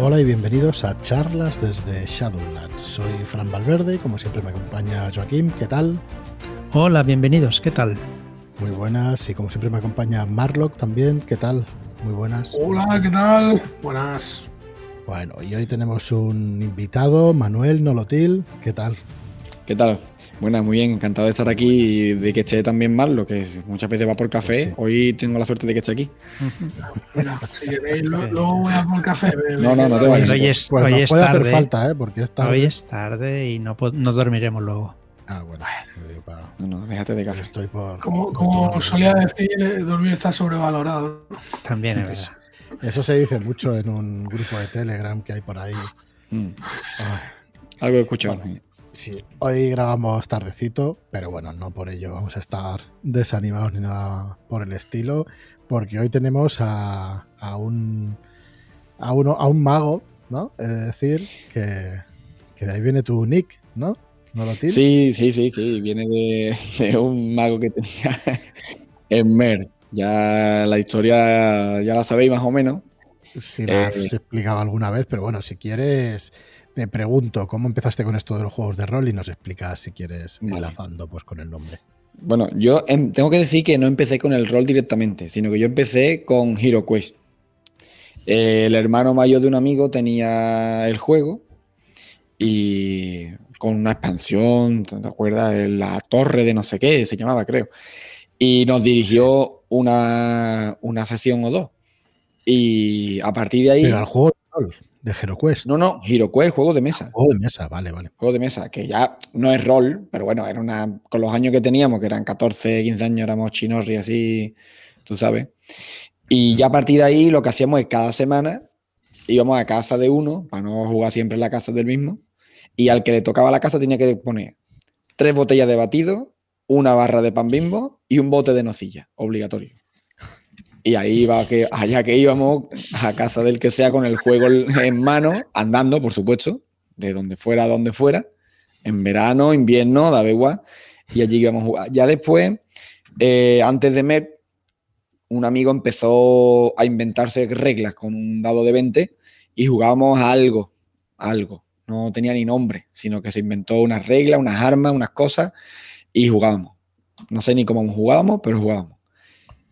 Hola y bienvenidos a charlas desde Shadowlands. Soy Fran Valverde y como siempre me acompaña Joaquín. ¿Qué tal? Hola, bienvenidos. ¿Qué tal? Muy buenas y como siempre me acompaña Marlock también. ¿Qué tal? Muy buenas. Hola, ¿qué tal? Buenas. Bueno, y hoy tenemos un invitado, Manuel Nolotil. ¿Qué tal? ¿Qué tal? Buenas, muy bien, encantado de estar aquí y de que esté también Marlo, que muchas veces va por café. Sí. Hoy tengo la suerte de que esté aquí. Mira, si queréis, lo- luego voy a por café. No, no, no te vayas. Hoy es, Pues hoy nos es puede hacer tarde. falta, ¿eh? Porque es tarde. Hoy es tarde y no, no dormiremos luego. Ah, bueno. lo No, no, déjate de café. Estoy por... Como, solía decir, eh, dormir está sobrevalorado. También es Eso, verdad. eso se dice mucho en un grupo de Telegram que hay por ahí. Mm, Algo he escuchado. Sí, hoy grabamos tardecito, pero bueno, no por ello vamos a estar desanimados ni nada por el estilo, porque hoy tenemos a, a un a uno a un mago, ¿no? Es decir, que, que de ahí viene tu nick, ¿no? ¿No lo tienes? Sí, sí, sí, sí. Viene de, de un mago que tenía en Mer. Ya la historia ya la sabéis más o menos. Si la has Eh, explicado alguna vez, pero bueno, si quieres, te pregunto cómo empezaste con esto de los juegos de rol y nos explicas si quieres Vale. enlazando pues con el nombre. Bueno, yo em, tengo que decir que no empecé con el rol directamente, sino que yo empecé con Hero Quest. Eh, el hermano mayor de un amigo tenía el juego y con una expansión, ¿te acuerdas? La torre de no sé qué se llamaba, creo. Y nos dirigió una, una sesión o dos. Y a partir de ahí... Pero al juego de rol de HeroQuest. No, no, Hero Quest, juego de mesa. Juego de mesa, vale, vale. Juego de mesa, que ya no es rol, pero bueno, era una. Con los años que teníamos, que eran 14, 15 años, éramos chinorri así, tú sabes. Y ya a partir de ahí lo que hacíamos es cada semana íbamos a casa de uno, para no jugar siempre en la casa del mismo, y al que le tocaba la casa tenía que poner tres botellas de batido, una barra de pan bimbo y un bote de nocilla, obligatorio. Y ahí iba que, allá que íbamos a casa del que sea con el juego en mano, andando, por supuesto, de donde fuera a donde fuera, en verano, invierno, daba igual, y allí íbamos a jugar. Ya después, eh, antes de Mer, un amigo empezó a inventarse reglas con un dado de 20 y jugábamos a algo, algo. No tenía ni nombre, sino que se inventó unas reglas, unas armas, unas cosas y jugábamos. No sé ni cómo jugábamos, pero jugábamos.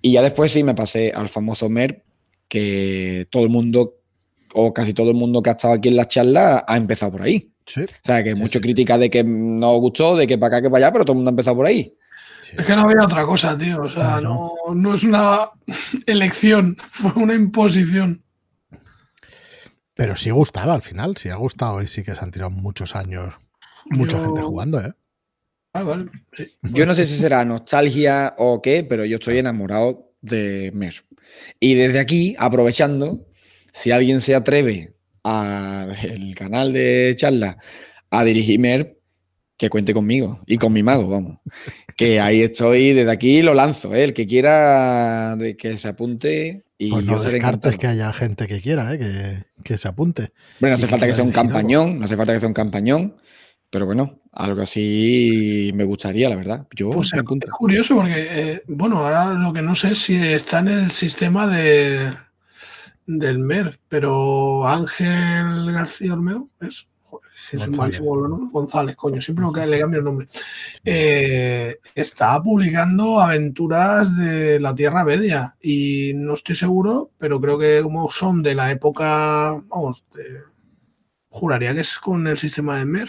Y ya después sí me pasé al famoso Mer, que todo el mundo, o casi todo el mundo que ha estado aquí en la charla, ha empezado por ahí. Sí. O sea, que Sí, mucho sí, crítica de que no gustó, de que para acá, que para allá, pero todo el mundo ha empezado por ahí. sí. Es que no había otra cosa, tío. O sea, no, no es una elección, fue una imposición. Pero sí gustaba al final, sí ha gustado y sí que se han tirado muchos años, mucha Yo- gente jugando, ¿eh? Ah, vale. Sí. Yo no sé si será nostalgia o qué, pero yo estoy enamorado de Mer. Y desde aquí, aprovechando, si alguien se atreve al canal de charla a dirigir Mer, que cuente conmigo y con mi mago, vamos. Que ahí estoy, desde aquí lo lanzo, ¿eh? el que quiera que se apunte y Pues yo no seré descartes encantado. que haya gente que quiera, ¿eh? Que, que se apunte. Bueno, no hace y falta que sea un campañón, no hace falta que sea un campañón, pero bueno, algo así me gustaría, la verdad. Yo Pues me es curioso porque, eh, bueno, ahora lo que no sé es si está en el sistema de del MER, pero Ángel García Olmeo es. Soy González. González, coño, siempre lo que le cambio el nombre. Eh, está publicando aventuras de la Tierra Media y no estoy seguro, pero creo que como son de la época, vamos, de- juraría que es con el sistema de MER.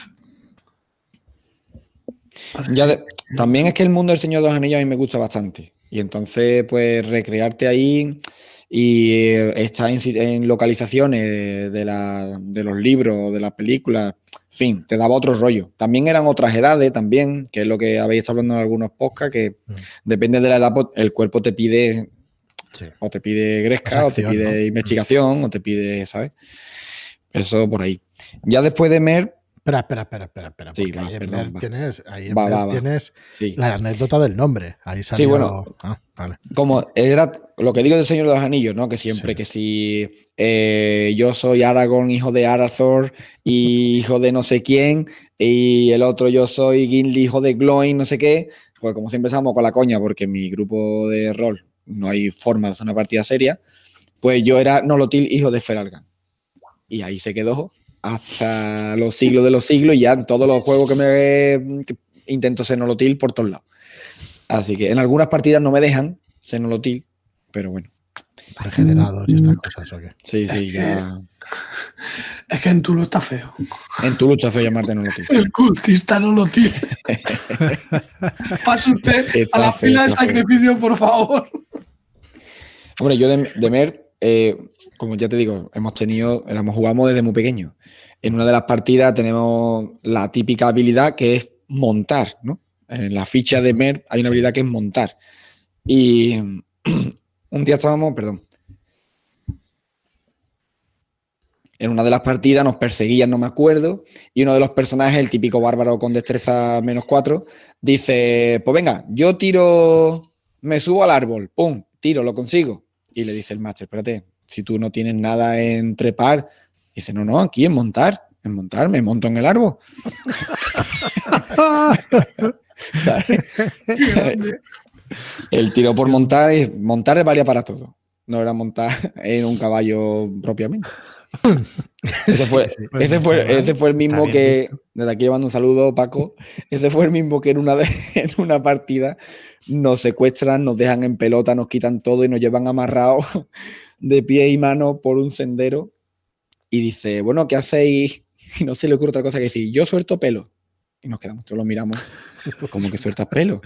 Ya de- también es que el mundo del Señor de los Anillos a mí me gusta bastante. Y entonces, pues, recrearte ahí y eh, estar en, localizaciones de, la- de los libros, de las películas, en fin, te daba otro rollo. También eran otras edades, también, que es lo que habéis estado hablando en algunos podcasts, que Mm. depende de la edad, pues, el cuerpo te pide, Sí. o te pide gresca, o te pide ¿no? investigación, o te pide, ¿sabes? Eso por ahí. Ya después de Mer, Espera, espera, espera, espera, espera. Sí, va, ahí perdón, va. tienes, ahí Va, tienes sí. la anécdota del nombre. Ahí salió. bueno. Ah, vale. como era lo que digo del Señor de los Anillos, ¿no? Que siempre Sí. que si eh, yo soy Aragorn, hijo de Arathor, y hijo de no sé quién, y el otro yo soy Gimli, hijo de Gloin, no sé qué, pues como siempre estamos con la coña, porque en mi grupo de rol no hay forma de hacer una partida seria, pues yo era Nolotil, hijo de Feralgan. y ahí se quedó hasta los siglos de los siglos y ya en todos los juegos que me que intento Xenolotil por todos lados. Así que en algunas partidas no me dejan Xenolotil, pero bueno. Regenerados y estas cosas, ¿o qué? Sí, sí, Es ya. Es que en Tulu está feo. En tu lucha fue llamarte Xenolotil. sí. El cultista no lo tiene. Pase usted a Está la feo, fila de está feo. sacrificio, por favor. Hombre, yo de, de Mer, eh, como ya te digo, hemos tenido, éramos, jugamos desde muy pequeño. En una de las partidas tenemos la típica habilidad que es montar, ¿no? En la ficha de Mer hay una habilidad que es montar. Y un día estábamos, perdón. En una de las partidas nos perseguían, no me acuerdo, y uno de los personajes, el típico bárbaro con destreza menos 4, dice, pues venga, yo tiro, me subo al árbol, pum, tiro, lo consigo. Y le dice el macho, espérate, si tú no tienes nada en trepar, dice, no, no, aquí en montar, en montar, me monto en el árbol. El tiro por montar, es- montar valía para todo. No era montar en un caballo propiamente. Ese fue, Sí. Pues ese fue, ese fue el mismo que, visto. desde aquí llevando un saludo, Paco, ese fue el mismo que en una, en una partida nos secuestran, nos dejan en pelota, nos quitan todo y nos llevan amarrados de pie y mano por un sendero. Y dice, bueno, ¿qué hacéis? Y no se le ocurre otra cosa que decir, yo suelto pelo. Y nos quedamos, todos lo miramos, como que sueltas pelo.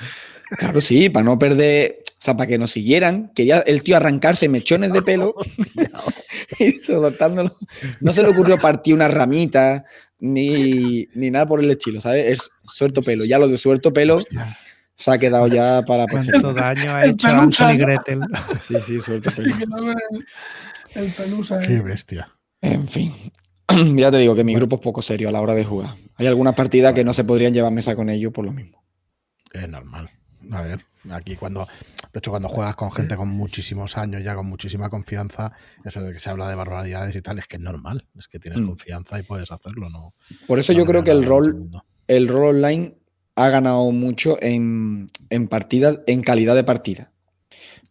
Claro, sí, para no perder, o sea, para que nos siguieran, quería el tío arrancarse mechones de pelo y soltándolo. No se le ocurrió partir una ramita ni, ni nada por el estilo, ¿sabes? Es suelto pelo. Ya lo de suelto pelo Hostia. se ha quedado ya para. ¿Cuánto daño ha El hecho pelusa, Hansel y ¿no? Gretel? Sí, sí, suelto pelo. el, el pelusa. Qué eh. bestia. En fin. Ya te digo que mi grupo es poco serio a la hora de jugar. Hay algunas partidas que no se podrían llevar mesa con ellos por lo mismo. Es normal. A ver, aquí cuando, de hecho, cuando juegas con gente con muchísimos años, ya con muchísima confianza, eso de que se habla de barbaridades y tal, es que es normal. Es que tienes Mm. confianza y puedes hacerlo, ¿no? Por eso no yo creo que el rol, el rol online ha ganado mucho en, en partidas, en calidad de partida.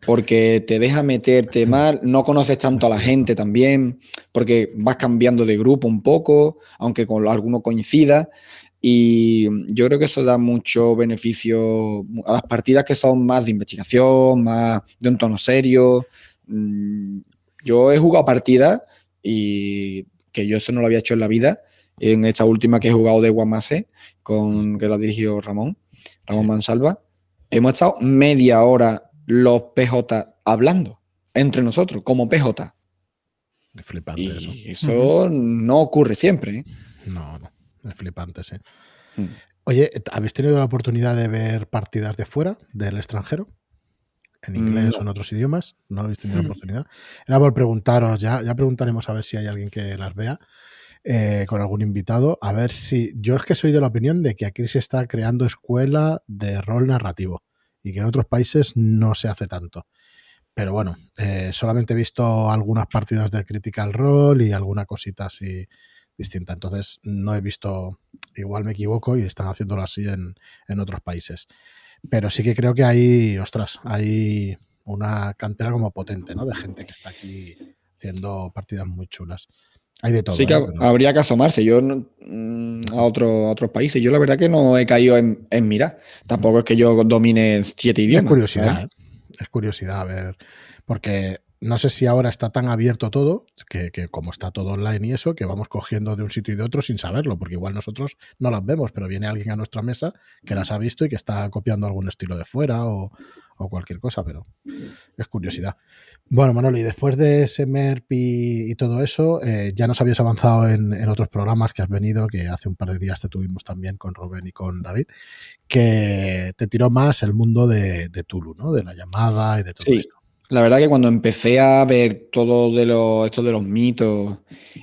Porque te deja meterte mal, no conoces tanto a la gente también, porque vas cambiando de grupo un poco, aunque con alguno coincida. Y yo creo que eso da mucho beneficio a las partidas que son más de investigación, más de un tono serio. Mm, Yo he jugado partidas y que yo eso no lo había hecho en la vida. En esta última que he jugado de Guamase, con, que la dirigió Ramón, Ramón Sí. Mansalva, hemos estado media hora los PJ hablando entre nosotros, como PJ. Es flipante Y eso. eso no ocurre siempre. ¿eh? No, no. Es flipante, sí. Mm. Oye, ¿habéis tenido la oportunidad de ver partidas de fuera, del extranjero? ¿En inglés No. o en otros idiomas? ¿No habéis tenido la Mm. oportunidad? Era por preguntaros, ya, ya preguntaremos a ver si hay alguien que las vea eh, con algún invitado. A ver si. Yo es que soy de la opinión de que aquí se está creando escuela de rol narrativo y que en otros países no se hace tanto. Pero bueno, eh, solamente he visto algunas partidas de Critical Role y alguna cosita así distinta. Entonces no he visto, igual me equivoco y están haciéndolo así en, en otros países. Pero sí que creo que hay, ostras, hay una cantera como potente, ¿no? De gente que está aquí haciendo partidas muy chulas. Hay de todo. Sí que ¿eh? Pero- habría que asomarse. Yo mm, a, otro- a otros países. Yo la verdad que no he caído en, en mirar. Tampoco es que yo domine siete Es idiomas. curiosidad, ¿sabes? ¿eh? es curiosidad, a ver, porque no sé si ahora está tan abierto todo, que, que como está todo online y eso, que vamos cogiendo de un sitio y de otro sin saberlo, porque igual nosotros no las vemos, pero viene alguien a nuestra mesa que las ha visto y que está copiando algún estilo de fuera o, o cualquier cosa, pero es curiosidad. Bueno, Manolo, y después de ese MERP y, y todo eso, eh, ya nos habías avanzado en, en otros programas que has venido, que hace un par de días te tuvimos también con Rubén y con David, que te tiró más el mundo de, de Tulu, ¿no? De la llamada y de todo Sí. esto. La verdad que cuando empecé a ver todo de los, esto de los mitos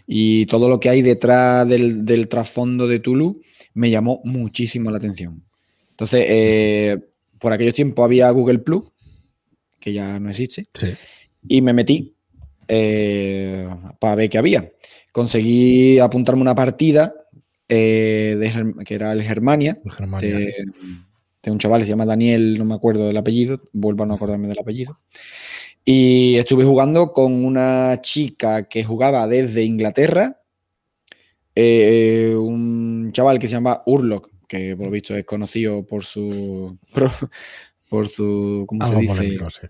y todo lo que hay detrás del, del trasfondo de Tulu, me llamó muchísimo la atención. Entonces, eh, por aquellos tiempos había Google Plus, que ya no existe, Sí. y me metí eh, para ver qué había. Conseguí apuntarme una partida eh, de que era el Germania, el Germania. de, de un chaval que se llama Daniel, no me acuerdo del apellido, vuelvo a no acordarme del apellido. Y estuve jugando con una chica que jugaba desde Inglaterra, eh, un chaval que se llama Urlock, que por lo visto es conocido por su. por su. ¿Cómo se dice? polémico, sí.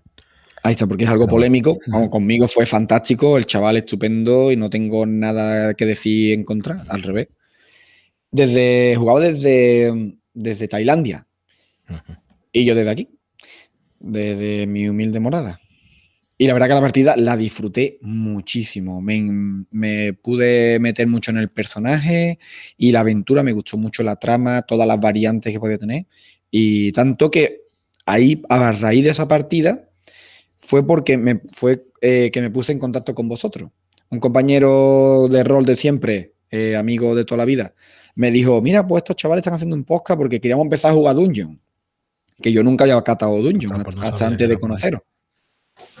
Ahí está, porque es algo polémico. Conmigo fue fantástico, el chaval estupendo y no tengo nada que decir en contra, al revés. Desde, jugaba desde, desde Tailandia y yo desde aquí, desde mi humilde morada. Y la verdad que la partida la disfruté muchísimo. Me, me pude meter mucho en el personaje y la aventura me gustó mucho la trama, todas las variantes que podía tener. Y tanto que ahí, a raíz de esa partida, fue porque me, fue, eh, que me puse en contacto con vosotros. Un compañero de rol de siempre, eh, amigo de toda la vida, me dijo, mira, pues estos chavales están haciendo un podcast porque queríamos empezar a jugar Dungeon. Que yo nunca había catado Dungeon, Ah, pues hasta antes de conoceros.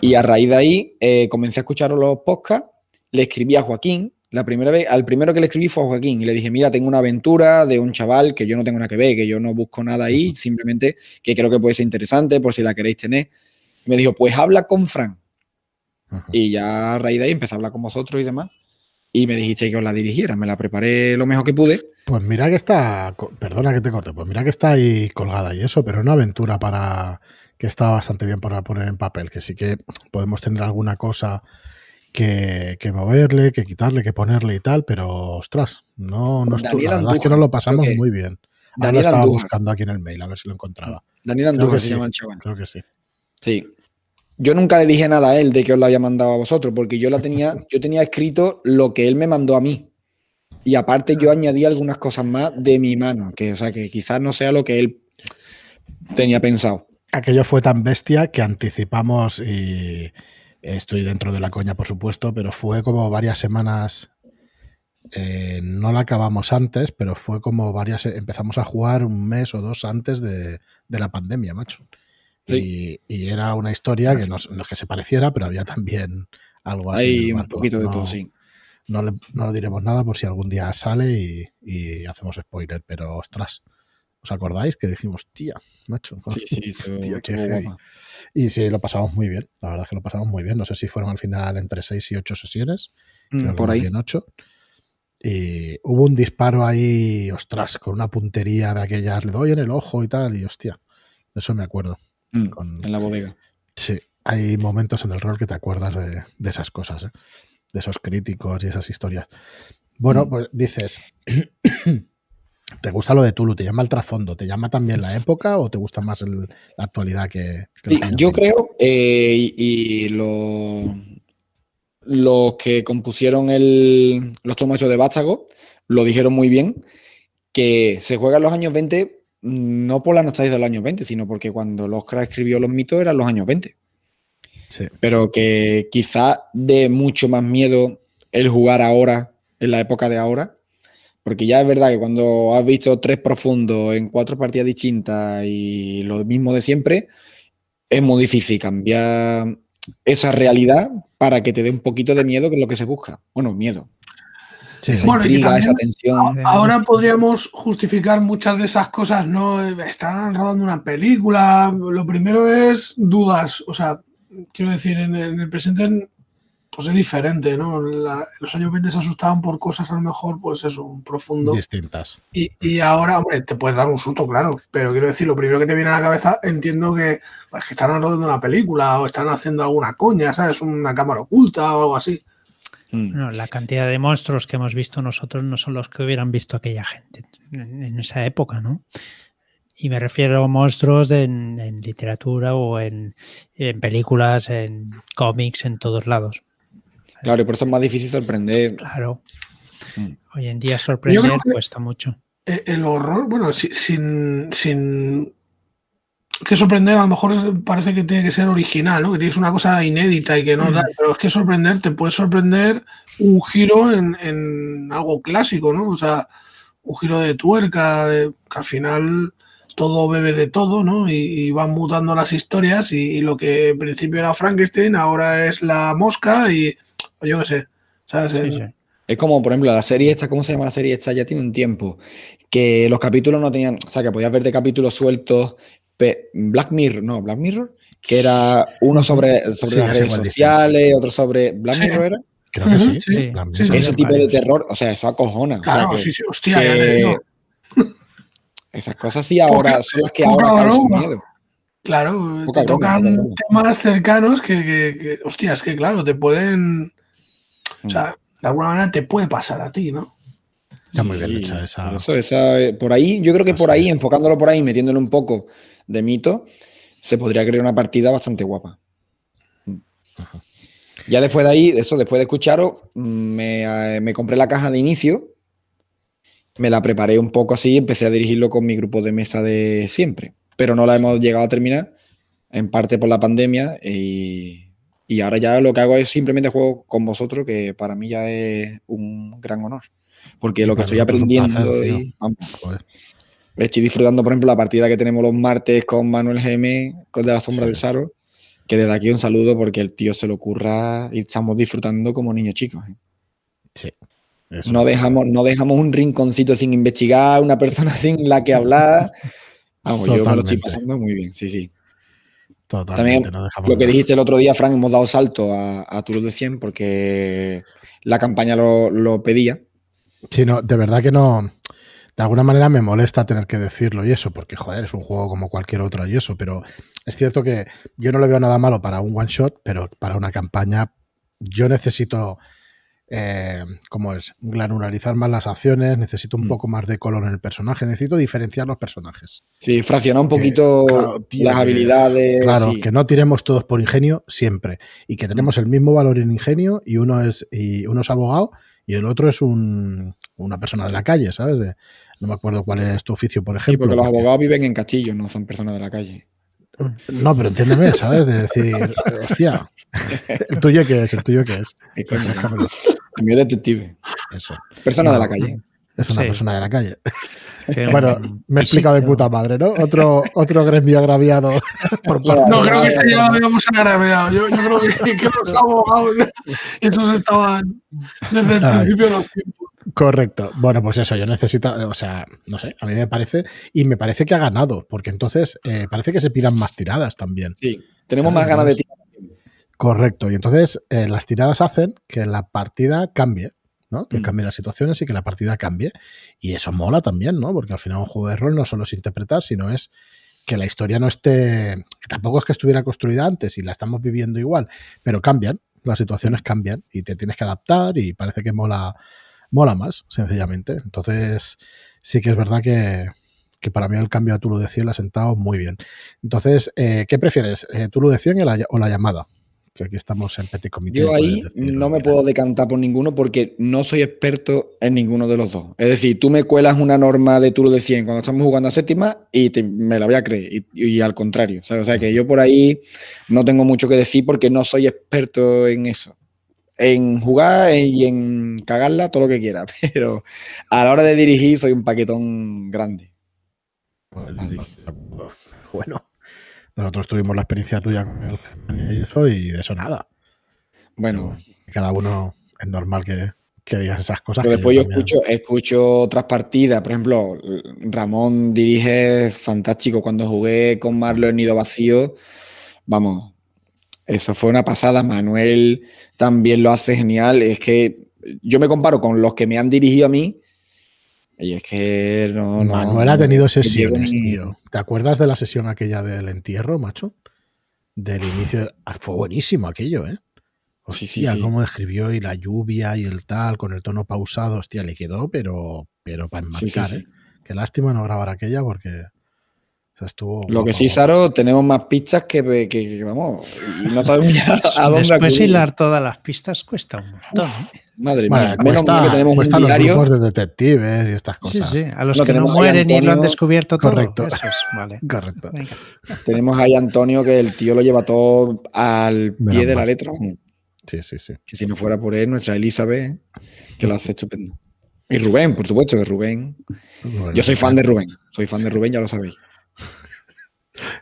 Y a raíz de ahí eh, comencé a escuchar los podcasts, le escribí a Joaquín, la primera vez, al primero que le escribí fue a Joaquín y le dije, mira, tengo una aventura de un chaval que yo no tengo nada que ver, que yo no busco nada ahí, simplemente que creo que puede ser interesante por si la queréis tener. Y me dijo, pues habla con Fran. Y ya a raíz de ahí empecé a hablar con vosotros y demás. Y me dijiste que os la dirigiera, me la preparé lo mejor que pude. Pues mira que está, perdona que te corte, pues mira que está ahí colgada y eso, pero una aventura para que está bastante bien para poner en papel, que sí que podemos tener alguna cosa que, que moverle, que quitarle, que ponerle y tal, pero ostras, no, no Daniel la verdad es que nos lo pasamos que- muy bien. Ahora lo Daniel estaba Andújar. buscando aquí en el mail, a ver si lo encontraba. Daniel Creo Andújar se sí. llama el chaval. Creo que sí. Sí. Yo nunca le dije nada a él de que os la había mandado a vosotros, porque yo la tenía, yo tenía escrito lo que él me mandó a mí. Y aparte yo añadí algunas cosas más de mi mano, que o sea que quizás no sea lo que él tenía pensado. Aquello fue tan bestia que anticipamos y estoy dentro de la coña, por supuesto, pero fue como varias semanas. eh, no la acabamos antes, pero fue como varias. Empezamos a jugar un mes o dos antes de, de la pandemia, macho. Y, y era una historia que no, es- no es que se pareciera, pero había también algo así. Hay un poquito de No- todo, sí. No, le, no diremos nada por si algún día sale y, y hacemos spoiler, pero ostras. ¿Os acordáis que dijimos, tía, macho? Sí, sí, qué. Y sí, lo pasamos muy bien. La verdad es que lo pasamos muy bien. No sé si fueron al final entre 6 y 8 sesiones. Mm, Creo Por ahí. bien 8. Y hubo un disparo ahí, ostras, con una puntería de aquellas, le doy en el ojo y tal, y hostia, de eso me acuerdo. Mm, con- En la bodega. Sí, hay momentos en el rol que te acuerdas de, de esas cosas, ¿eh? de esos críticos y esas historias. Bueno, Mm. pues dices, ¿te gusta lo de Tulu? ¿Te llama el trasfondo? ¿Te llama también la época o te gusta más el- la actualidad que, Sí, yo 20? creo, eh, y, y lo- los que compusieron el, los tomos de Vástago lo dijeron muy bien, que se juega en los años 20 mm, no por la nostalgia de los años 20, sino porque cuando Lovecraft escribió los mitos eran los años 20. Sí. Pero que quizá dé mucho más miedo el jugar ahora, en la época de ahora, porque ya es verdad que cuando has visto tres profundos en cuatro partidas distintas y lo mismo de siempre, es muy difícil cambiar esa realidad para que te dé un poquito de miedo, que es lo que se busca. Bueno, miedo. Sí, esa Bueno, y que intriga, también- esa tensión. Ahora podríamos justificar muchas de esas cosas, ¿no? Están rodando una película. Lo primero es dudas. O sea, quiero decir, en el presente pues es diferente, ¿no? La- los años 20 se asustaban por cosas a lo mejor, pues eso, un profundo. distintas. Y, y ahora, hombre, te puedes dar un susto, claro. Pero quiero decir, lo primero que te viene a la cabeza, entiendo que, pues, que están rodando una película o están haciendo alguna coña, ¿sabes? Una cámara oculta o algo así. Mm. Bueno, la cantidad de monstruos que hemos visto nosotros no son los que hubieran visto aquella gente en, esa época, ¿no? Y me refiero a monstruos en, en literatura o en, en películas, en cómics, en todos lados. Claro, y por eso es más difícil sorprender. Claro. Mm. Hoy en día sorprender cuesta mucho. Eh, El horror, bueno, si- sin, sin que sorprender, a lo mejor parece que tiene que ser original, ¿no? Que tienes una cosa inédita y que no Mm. tal, pero es que sorprender te puede sorprender un giro en, en algo clásico, ¿no? O sea, un giro de tuerca, de- que al final todo bebe de todo, ¿no? Y, y van mutando las historias y, y lo que en principio era Frankenstein ahora es la mosca y yo qué sé, ¿sabes? Sí, El- sí. Es como, por ejemplo, la serie esta, ¿cómo se llama la serie esta? Ya tiene un tiempo. Que los capítulos no tenían, o sea, que podías ver de capítulos sueltos. pe- Black Mirror, no, Black Mirror. que era uno sobre, sobre Sí, las ya redes sociales, otro sobre Black Sí. Mirror, ¿era? Creo que Ujú, sí. sí, Black sí, Mirror, Ese tipo de terror, o sea, eso acojona. o sea, Claro, que- sí, sí, hostia, ya que te digo. Esas cosas sí ahora Poca- son las que ahora causan broma. miedo. Claro, Poca te broma, tocan broma. temas cercanos que, que, que, hostia, es que claro, te pueden, o sea, de alguna manera te puede pasar a ti, ¿no? Está muy bien Sí, hecha esa. por eso, esa, eh, por ahí, yo creo que por ahí, enfocándolo por ahí, metiéndole un poco de mito, se podría crear una partida bastante guapa. Ya después de ahí, eso, después de escucharos, me, eh, me compré la caja de inicio, me la preparé un poco así, empecé a dirigirlo con mi grupo de mesa de siempre, pero no la hemos llegado a terminar, en parte por la pandemia, y, y ahora ya lo que hago es simplemente juego con vosotros, que para mí ya es un gran honor, porque lo que estoy aprendiendo placer, y, vamos. Estoy disfrutando, por ejemplo, la partida que tenemos los martes con Manuel GM, con de la sombra Sí. del Saro, que desde aquí un saludo porque el tío se lo ocurra y estamos disfrutando como niños chicos. ¿eh? Sí. Eso. No dejamos, no dejamos un rinconcito sin investigar, una persona sin la que hablar. Vamos, yo me lo estoy pasando muy bien, sí, sí. Totalmente. También no Lo que dijiste el otro día, Frank, hemos dado salto a, a Tour de 100 porque la campaña lo, lo pedía. Sí, no, de verdad que no. De alguna manera me molesta tener que decirlo y eso, porque joder, es un juego como cualquier otro y eso, pero es cierto que yo no le veo nada malo para un one shot, pero para una campaña yo necesito, eh, ¿cómo es? Granularizar más las acciones, necesito un Mm. poco más de color en el personaje, necesito diferenciar los personajes. Sí, fraccionar un poquito claro, las habilidades. Claro, sí. que no tiremos todos por ingenio siempre y que tenemos el mismo valor en ingenio y uno es y uno es abogado y el otro es un, una persona de la calle, ¿sabes? De- no me acuerdo cuál es tu oficio, por Sí, ejemplo. porque los porque- abogados viven en castillos, no son personas de la calle. No, pero entiéndeme, ¿sabes? De decir, hostia, ¿el tuyo qué es? ¿El tuyo qué es? ¿Qué coño? Es detective. Eso. Persona No, de la calle. Es una Sí. persona de la calle. Bueno, me he explicado de puta madre, ¿no? Otro, otro gremio agraviado por parte No, de- creo que ese ya lo habíamos agraviado. Yo, yo creo que, que los abogados, esos estaban desde el principio de los tiempos. Correcto. Bueno, pues eso, yo necesito, o sea, no sé, a mí me parece, y me parece que ha ganado, porque entonces eh, parece que se pidan más tiradas también. Sí. Tenemos ¿Sabes? más ganas de tirar. Correcto. Y entonces eh, las tiradas hacen que la partida cambie, ¿no? Que Mm. cambie las situaciones y que la partida cambie. Y eso mola también, ¿no? Porque al final un juego de rol no solo es interpretar, sino es que la historia no esté. tampoco es que estuviera construida antes y la estamos viviendo igual, pero cambian, las situaciones cambian y te tienes que adaptar y parece que mola, mola más, sencillamente. Entonces, sí que es verdad que, que para mí el cambio a Tulu de 100 le ha sentado muy bien. Entonces, eh, ¿qué prefieres? Eh, ¿Tulu de 100 o la, o la llamada? Que aquí estamos en Petit Comité. Yo ahí no me puedo decantar por ninguno porque no soy experto en ninguno de los dos. Es decir, tú me cuelas una norma de Tulo de 100 cuando estamos jugando a séptima y te- me la voy a creer. Y, y al contrario. ¿sabes? O sea que yo por ahí no tengo mucho que decir porque no soy experto en eso. En jugar y en cagarla, todo lo que quiera. Pero a la hora de dirigir soy un paquetón grande. Bueno, nosotros tuvimos la experiencia tuya con el y eso, y de eso nada. Bueno, Cada uno es normal que, que digas esas cosas. Pero después yo escucho, escucho otras partidas. Por ejemplo, Ramón dirige fantástico. Cuando jugué con Marlo en Nido Vacío, vamos, eso fue una pasada. Manuel también lo hace genial. Es que yo me comparo con los que me han dirigido a mí. Y es que no. no- Manuel ha tenido sesiones, tío. ¿Te acuerdas de la sesión aquella del entierro, macho? Del inicio. Ah, Fue buenísimo aquello, ¿eh? Sí, Hostia, sí, sí. cómo escribió y la lluvia y el tal, con el tono pausado. Hostia, le quedó, pero, pero para Sí, sí, enmarcar, sí. ¿eh? Qué lástima no grabar aquella porque o sea, estuvo. Lo que sí. Saro, tenemos más pistas que, que- que- vamos. Y no sabemos ya a dónde Después acudir. hilar todas las pistas cuesta un montón. ¿eh? Madre Bueno, mía. Menos mal cuesta, que tenemos un cuesta los diario. grupos de detectives y estas cosas. sí, a los No, que no mueren y lo han descubierto todo. Correcto. Esos, vale. Correcto. Venga. Tenemos ahí a Antonio que el tío lo lleva todo al pie Menos de la mal. letra. Sí, sí, sí. Que si no fuera por él, nuestra Elizabeth, que lo hace estupendo. Y Rubén, por supuesto, que Rubén. Bueno, Yo soy fan de Rubén. Soy fan de Rubén, ya lo sabéis.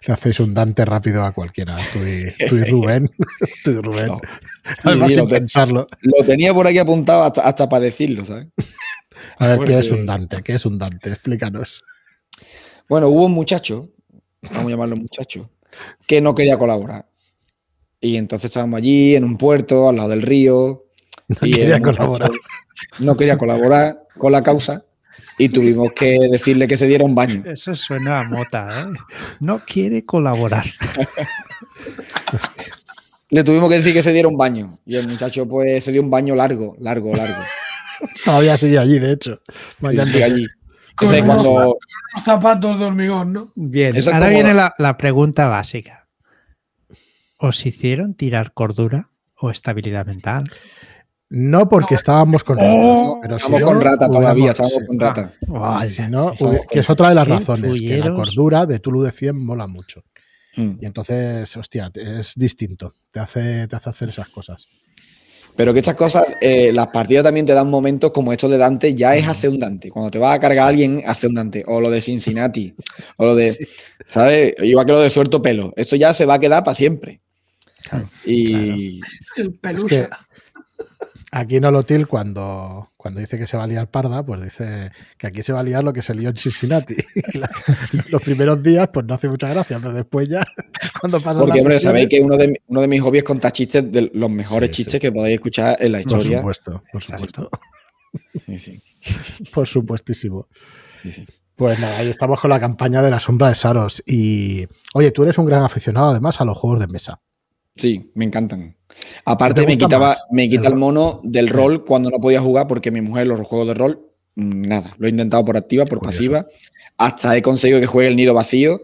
Le hacéis un Dante rápido a cualquiera. Tú y, tú y Rubén. tú y Rubén. No. Además, sin lo, pensarlo. lo tenía por aquí apuntado hasta, hasta para decirlo, ¿sabes? A ver, ¿qué es un Dante? ¿Qué es un Dante? Explícanos. Bueno, hubo un muchacho, vamos a llamarlo muchacho, que no quería colaborar. Y entonces estábamos allí en un puerto, al lado del río. No y quería colaborar. No quería colaborar con la causa y tuvimos que decirle que se diera un baño. Eso suena a mota, ¿eh? No quiere colaborar. Le tuvimos que decir que se diera un baño. Y el muchacho, pues, se dio un baño largo, largo, largo. Todavía sigue allí, de hecho. Sí, allí. Con Ese unos- cuando. Los zapatos de hormigón, ¿no? Bien, Eso ahora como- viene la, la pregunta básica. ¿Os hicieron tirar cordura o estabilidad mental? No porque estábamos con ratas, Oh, pero Estamos con rata todavía, sí. con rata. Si no, con- que es otra de las razones, que la cordura de Tulu de 100 mola mucho. Mm. Y entonces, hostia, es distinto. Te hace, te hace hacer esas cosas. Pero que estas cosas, eh, las partidas también te dan momentos como esto de Dante, ya es hacer un Dante. Cuando te vas a cargar a alguien, hace un Dante. O lo de Cincinnati. O lo de, ¿sabes? Igual que lo de suelto pelo. Esto ya se va a quedar para siempre. Claro, y El Es pelusa. que aquí en Olotil, cuando, cuando dice que se va a liar parda, pues dice que aquí se va a liar lo que se lió en Cincinnati. La- los primeros días, pues no hace mucha gracia, pero después ya, cuando pasa porque, hombre, sabéis que uno de, mi- uno de mis hobbies es contar chistes de los mejores Sí, sí. chistes que podáis escuchar en la Por historia. supuesto, por supuesto. Sí, sí, Por supuestísimo. sí, sí. Pues nada, ahí estamos con la campaña de la sombra de Saros. Y oye, tú eres un gran aficionado además a los juegos de mesa. Sí, me encantan. Aparte, ¿Te me quitaba, más me quita el el mono del rol cuando no podía jugar porque mi mujer los juegos de rol, mm, nada. Lo he intentado por activa, por Curioso. pasiva. Hasta he conseguido que juegue el nido vacío.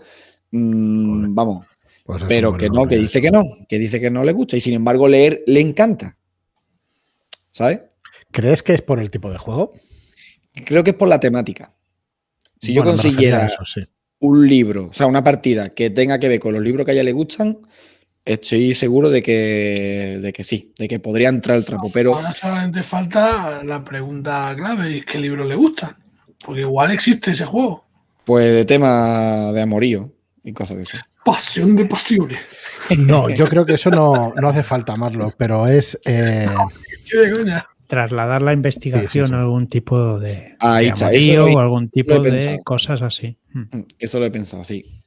Mm, vamos. Pues Pero que no, que dice que no, que dice que no le gusta y sin embargo leer le encanta. ¿Sabes? ¿Crees que es por el tipo de juego? Creo que es por la temática. Si yo Bueno, consiguiera eso, sí. un libro, o sea, una partida que tenga que ver con los libros que a ella le gustan, estoy seguro de que, de que sí, de que podría entrar el trapo. Pero Ahora solamente falta la pregunta clave, y es qué libros le gustan. Porque igual existe ese juego. pues de tema de amorío y cosas de eso. Pasión de pasiones. No, yo creo que eso no, no hace falta amarlo, pero es. eh, Qué de coña. Trasladar la investigación sí. a algún tipo de, Ahí de amorío o algún tipo de pensado. cosas así. Mm, Eso lo he pensado, sí.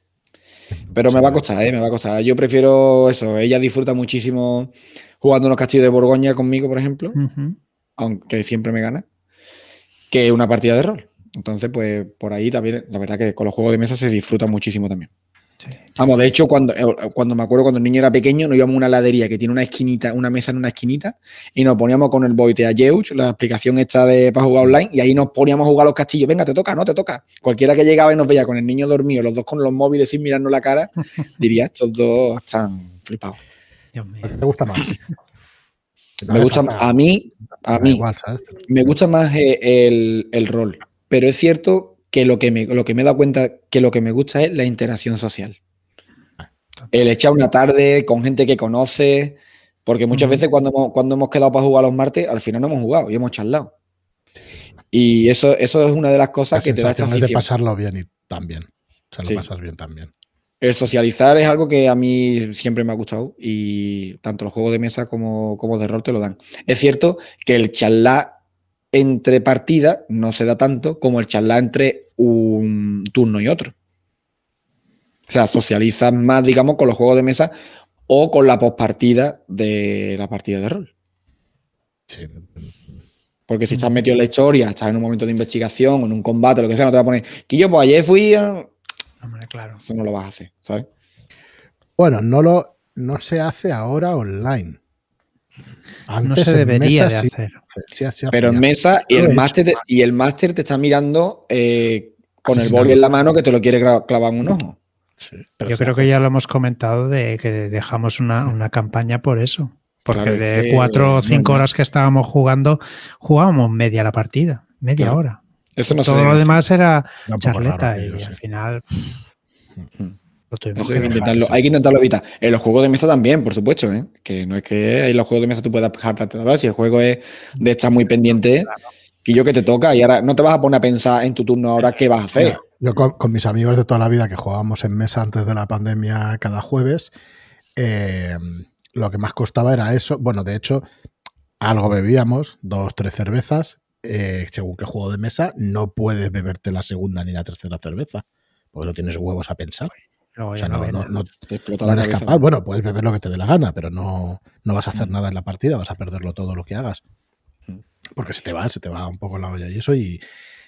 Pero me va a costar, ¿eh? Me va a costar. Yo prefiero eso. Ella disfruta muchísimo jugando unos castillos de Borgoña conmigo, por ejemplo, aunque siempre me gana, que una partida de rol. Entonces, pues por ahí también, la verdad que con los juegos de mesa se disfruta muchísimo también. Sí. Vamos, de hecho, cuando, eh, cuando me acuerdo cuando el niño era pequeño, nos íbamos a una heladería que tiene una esquinita, una mesa en una esquinita, y nos poníamos con el Boite a Yeuch, la explicación esta de para jugar online, y ahí nos poníamos a jugar a los castillos. Venga, te toca, no te toca. Cualquiera que llegaba y nos veía con el niño dormido, los dos con los móviles sin mirarnos la cara, diría, estos dos están flipados. Dios mío. ¿Te gusta más? No Me gusta, falta- a mí, a mí, me gusta más el, el rol, pero es cierto que lo que, me, lo que me he dado cuenta que lo que me gusta es la interacción social. El echar una tarde con gente que conoce, porque muchas veces cuando hemos, cuando hemos quedado para jugar los martes, al final no hemos jugado y hemos charlado. Y eso, eso es una de las La cosas que te da esta de pasarlo bien y también. O sea, lo Sí. pasas bien también. El socializar es algo que a mí siempre me ha gustado y tanto los juegos de mesa como, como de rol te lo dan. Es cierto que el charlar entre partidas no se da tanto como el charlar entre un turno y otro. O sea, socializas más, digamos, con los juegos de mesa o con la postpartida de la partida de rol. Sí. Porque si estás metido en la historia, estás en un momento de investigación o en un combate, lo que sea, no te va a poner que yo, pues ayer fui. a-". Hombre, claro. Eso no lo vas a hacer, ¿sabes? Bueno, no lo no se hace ahora online. No se debería mesa de sí hacer. sí Pero en mesa y el máster te, y el máster te está mirando eh, con el boli en la mano que te lo quiere clavar en un ojo. Sí, pero Yo creo hace. que ya lo hemos comentado de que dejamos una, una campaña por eso. Porque Claro, de cuatro o cinco horas que estábamos jugando, jugábamos media la partida, media Claro. hora. Eso no se Todo lo demás era charleta raro y al final Mm. Eso hay, que intentarlo, hay que intentarlo evitar. En los juegos de mesa también, por supuesto, ¿eh? Que no es que en los juegos de mesa tú puedas hartarte de. Si el juego es de estar muy pendiente, que yo que te toca y ahora no te vas a poner a pensar en tu turno ahora qué vas a hacer. Mira, Yo con, con mis amigos de toda la vida que jugábamos en mesa antes de la pandemia cada jueves, eh, lo que más costaba era eso. Bueno, de hecho, algo bebíamos, dos, tres cervezas. eh, según qué juego de mesa, no puedes beberte la segunda ni la tercera cerveza, porque no tienes huevos a pensar. O sea, no no, ven. no- no- Te explota no la eres cabeza. capaz. Bueno, puedes beber lo que te dé la gana, pero no, no vas a hacer Mm. nada en la partida, vas a perderlo todo lo que hagas. Mm. Porque se te va, se te va un poco la olla y eso. Y,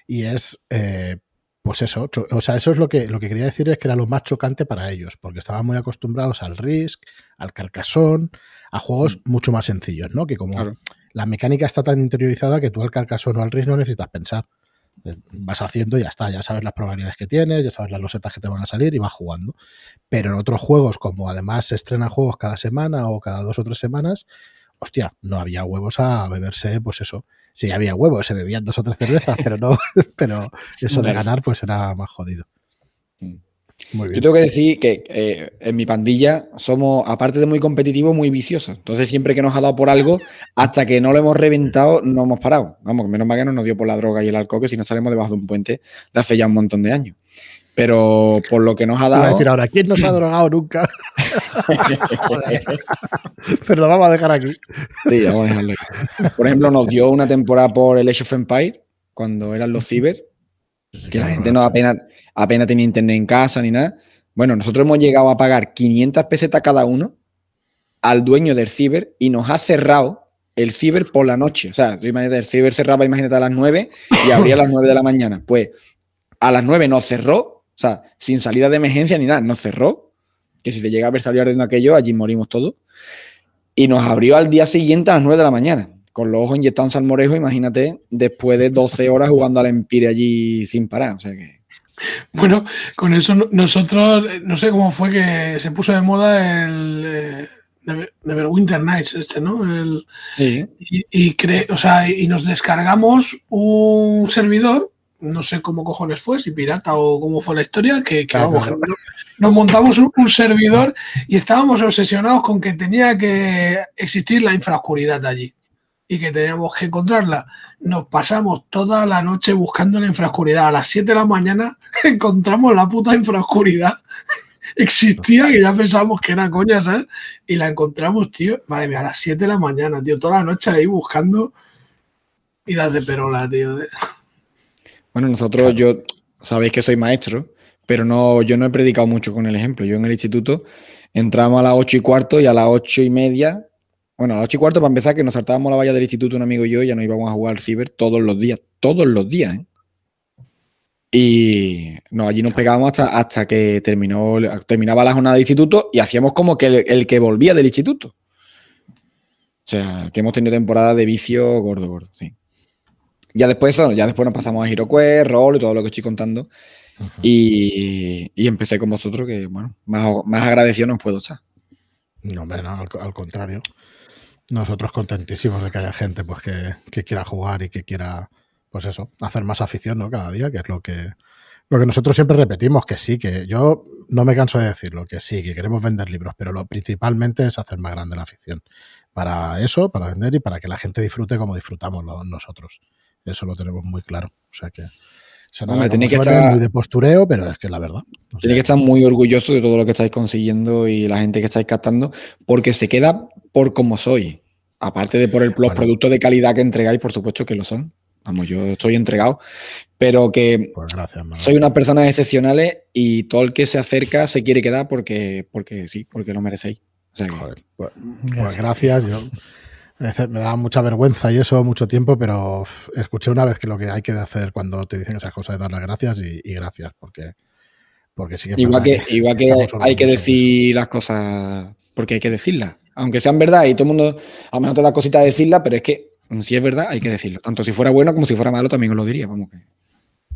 y es, eh, pues eso. O sea, eso es lo que, lo que quería decir es que era lo más chocante para ellos, porque estaban muy acostumbrados al Risk, al Carcassonne, a juegos mucho más sencillos, ¿no? Que como Claro. la mecánica está tan interiorizada que tú al Carcassonne o al Risk no necesitas pensar. Vas haciendo y ya está, ya sabes las probabilidades que tienes, ya sabes las losetas que te van a salir y vas jugando. Pero en otros juegos, como además se estrenan juegos cada semana o cada dos o tres semanas, hostia, no había huevos a beberse, pues eso. Sí, había huevos, se bebían dos o tres cervezas, pero no, pero eso de ganar, pues era más jodido. Yo tengo que decir que eh, en mi pandilla somos, aparte de muy competitivos, muy viciosos. Entonces, siempre que nos ha dado por algo, hasta que no lo hemos reventado, no hemos parado. Vamos, que menos mal que no nos dio por la droga y el alcohol, que si no salimos debajo de un puente de hace ya un montón de años. Pero por lo que nos ha Iba a dado. decir ahora, ¿quién no se ha drogado nunca? pero lo vamos a dejar aquí. Sí, vamos a dejarlo ahí. Por ejemplo, nos dio una temporada por el Age of Empire, cuando eran los ciber, que la gente no apenas, apenas tenía internet en casa ni nada. Bueno, nosotros hemos llegado a pagar 500 pesetas cada uno al dueño del ciber y nos ha cerrado el ciber por la noche. O sea, tú imagínate, el ciber cerraba, imagínate, a las 9 y abría a las 9 de la mañana. Pues a las 9 nos cerró, o sea, sin salida de emergencia ni nada, nos cerró. Que si se llega a haber salido ardiendo aquello, allí morimos todos. Y nos abrió al día siguiente a las 9 de la mañana, con los ojos inyectados en salmorejo, imagínate, después de 12 horas jugando al Empire allí sin parar. O sea que. Bueno, con eso no- nosotros, eh, no sé cómo fue que se puso de moda el eh, Never- Neverwinter Nights, este, ¿no? El, Sí. y, y cre- o sea, y nos descargamos un servidor, no sé cómo cojones fue, si pirata o cómo fue la historia, que, que Claro, vamos, claro. que no- nos montamos un, un servidor y estábamos obsesionados con que tenía que existir la infraoscuridad allí y que teníamos que encontrarla. Nos pasamos toda la noche buscando la infraoscuridad. A las 7 de la mañana encontramos la puta infraoscuridad. Existía, que ya pensábamos que era coña, ¿sabes? Y la encontramos, tío. Madre mía, a las 7 de la mañana, tío. Toda la noche ahí buscando y las de perola, tío. Bueno, nosotros, yo sabéis que soy maestro, pero no, yo no he predicado mucho con el ejemplo. Yo en el instituto entramos a las ocho y cuarto y a las ocho y media, bueno, a las ocho y cuarto para empezar, que nos saltábamos la valla del instituto un amigo y yo, y ya nos íbamos a jugar al ciber todos los días, todos los días, ¿eh? Y no, allí nos pegábamos hasta, hasta que terminó, terminaba la jornada de instituto y hacíamos como que el, el que volvía del instituto. O sea, que hemos tenido temporada de vicio gordo, gordo, sí. Ya después, ya después nos pasamos a HeroQuest, Roll y todo lo que estoy contando. Y, y empecé con vosotros, que bueno, más, más agradecido no os puedo estar. No, hombre, no, al, al contrario. Nosotros contentísimos de que haya gente pues que, que quiera jugar y que quiera, pues eso, hacer más afición, ¿no? Cada día, que es lo que, lo que nosotros siempre repetimos, que sí, que yo no me canso de decirlo, que sí, que queremos vender libros, pero lo principalmente es hacer más grande la afición. Para eso, para vender y para que la gente disfrute como disfrutamos nosotros. Eso lo tenemos muy claro. O sea que suena Hombre, que estar- muy de postureo, pero es que es la verdad. O sea, que estar muy orgulloso de todo lo que estáis consiguiendo y la gente que estáis captando, porque se queda por como soy. Aparte de por el, los Bueno. productos de calidad que entregáis, por supuesto que lo son. Vamos, yo estoy entregado, pero que pues gracias, soy unas personas excepcionales y todo el que se acerca se quiere quedar porque, porque sí, porque lo merecéis. O sea que- Joder, pues, pues Gracias. gracias. Yo, me da mucha vergüenza y eso mucho tiempo, pero escuché una vez que lo que hay que hacer cuando te dicen esas cosas es dar las gracias y, y gracias, porque, porque sí que es Igual que, igual que hay que decir las cosas porque hay que decirlas. Aunque sean verdad y todo el mundo a lo mejor te da cosita de decirlas, pero es que mm, si es verdad hay que decirlo. Tanto si fuera bueno como si fuera malo también os lo diría. Vamos que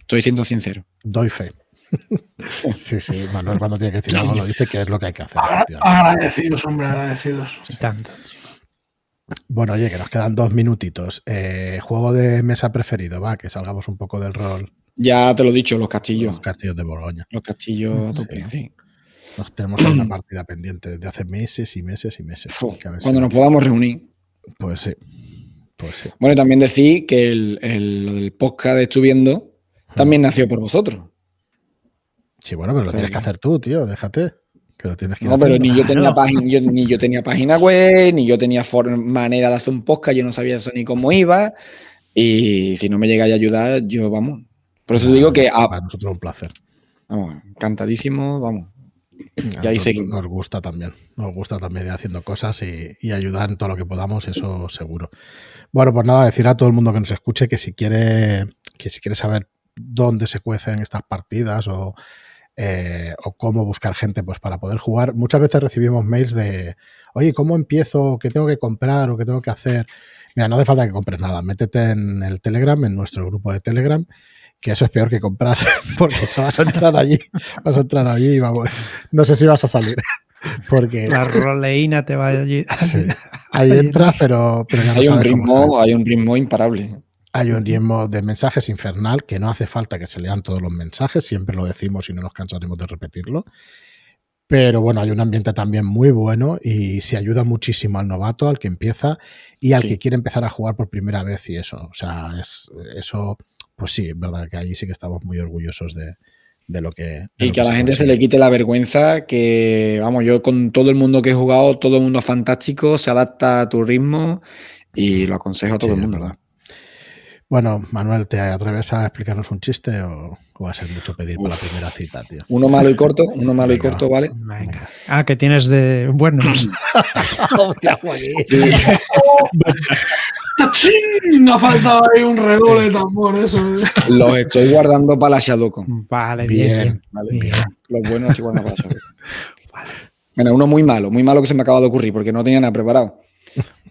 estoy siendo sincero. Doy fe. sí, sí, Manuel cuando tiene que decir algo lo dice que es lo que hay que hacer. Agradecidos, hombre, agradecidos. Y tanto. Bueno, oye, que nos quedan dos minutitos. Eh, juego de mesa preferido, va, que salgamos un poco del rol. Ya te lo he dicho, los castillos. Los castillos de Borgoña. Los castillos a tope, sí. Nos tenemos una partida pendiente desde hace meses y meses y meses. Que a Cuando nos podamos reunir. Pues sí. Pues sí. Bueno, y también decir que el, el- lo del podcast de Estuviendo también nació por vosotros. Sí, bueno, pero lo tienes que hacer tú, tío, déjate. Tienes que ir No, pero ni yo, tenía página, yo- ni yo tenía página web, ni yo tenía manera de hacer un podcast, yo no sabía eso ni cómo iba. Y si no me llegáis a ayudar, yo vamos. Por eso digo que, Para nosotros un placer. vamos, encantadísimo, vamos. Y ahí nos, seguimos. nos gusta también. Nos gusta también ir haciendo cosas y, y ayudar en todo lo que podamos, eso seguro. Bueno, pues nada, decir a todo el mundo que nos escuche que si quiere, que si quiere saber dónde se cuecen estas partidas o, eh, o cómo buscar gente pues para poder jugar, muchas veces recibimos mails de oye, ¿cómo empiezo? ¿Qué tengo que comprar o qué tengo que hacer? Mira, no hace falta que compres nada. Métete en el Telegram, en nuestro grupo de Telegram, que eso es peor que comprar, porque se vas a entrar allí, vas a entrar allí y vamos, no sé si vas a salir, porque La roleína te va allí. sí, ahí entras, pero, pero ya no Hay un ritmo, hay un ritmo imparable. Hay un ritmo de mensajes infernal que no hace falta que se lean todos los mensajes, siempre lo decimos y no nos cansaremos de repetirlo. Pero bueno, hay un ambiente también muy bueno y se ayuda muchísimo al novato, al que empieza y al Sí. que quiere empezar a jugar por primera vez y eso. O sea, es, eso, pues sí, es verdad que ahí sí que estamos muy orgullosos de, de lo que. de Y lo que a la gente se le quite la vergüenza, que vamos, yo con todo el mundo que he jugado, todo el mundo es fantástico, se adapta a tu ritmo y lo aconsejo a todo Sí, el mundo. verdad. Bueno, Manuel, ¿te atreves a explicarnos un chiste o, o va a ser mucho pedir para la primera cita, tío? Uno malo y corto, uno malo y corto, ¿vale? Venga. Ah, que tienes de buenos. Sí. ¡Tachín! Ha faltado ahí un redoble de tambor, eso. ¿eh? Los estoy guardando para la Shadowcon. Vale, bien, Bien, bien. ¿vale? bien. Los buenos estoy guardando para la Shadowcon. Bueno, uno muy malo, muy malo que se me acaba de ocurrir porque no tenía nada preparado.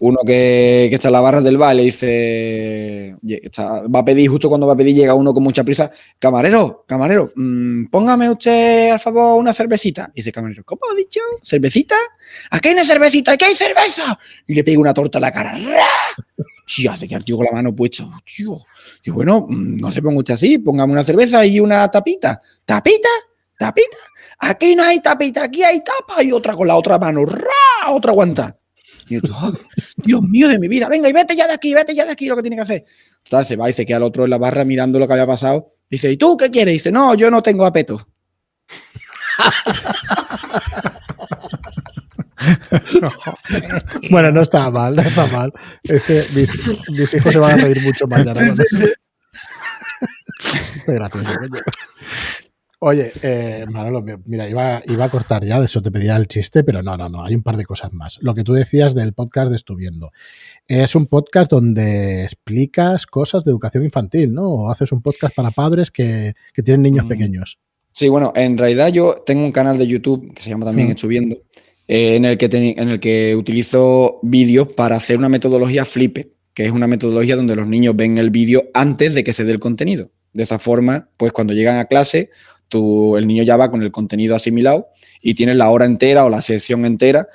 Uno que, está en la barra del bar le dice, va a pedir, justo cuando va a pedir, llega uno con mucha prisa, camarero, camarero, mm, póngame usted al favor una cervecita. Y dice, camarero, ¿cómo ha dicho? ¿Cervecita? ¿Aquí hay una cervecita? ¿Aquí hay cerveza? Y le pega una torta a la cara. ¡Ra! Tío, hace que el con la mano puesta. Tío. Y bueno, mm, no se ponga usted así, póngame una cerveza y una tapita. ¿Tapita? ¿Tapita? Aquí no hay tapita, aquí hay tapa y otra con la otra mano. ¡Ra! Otra aguanta. Y yo, "Ah, Dios mío de mi vida, venga y vete ya de aquí, vete ya de aquí lo que tiene que hacer. Entonces se va y se queda el otro en la barra mirando lo que había pasado. Dice, ¿y tú qué quieres? Dice, no, yo no tengo apeto. Bueno, no está mal, no está mal. Este, mis, mis hijos se van a reír mucho mañana. Sí, cuando- Oye, eh, Manolo, mi- mira, iba, iba a cortar ya, de eso te pedía el chiste, pero no, no, no, hay un par de cosas más. Lo que tú decías del podcast de Estuviendo. Es un podcast donde explicas cosas de educación infantil, ¿no? O haces un podcast para padres que, que tienen niños Mm. pequeños. Sí, bueno, en realidad yo tengo un canal de YouTube que se llama también Mm. Estuviendo, eh, en, el que ten- en el que utilizo vídeos para hacer una metodología Flipped, que es una metodología donde los niños ven el vídeo antes de que se dé el contenido. De esa forma, pues cuando llegan a clase, el niño ya va con el contenido asimilado y tiene la hora entera o la sesión entera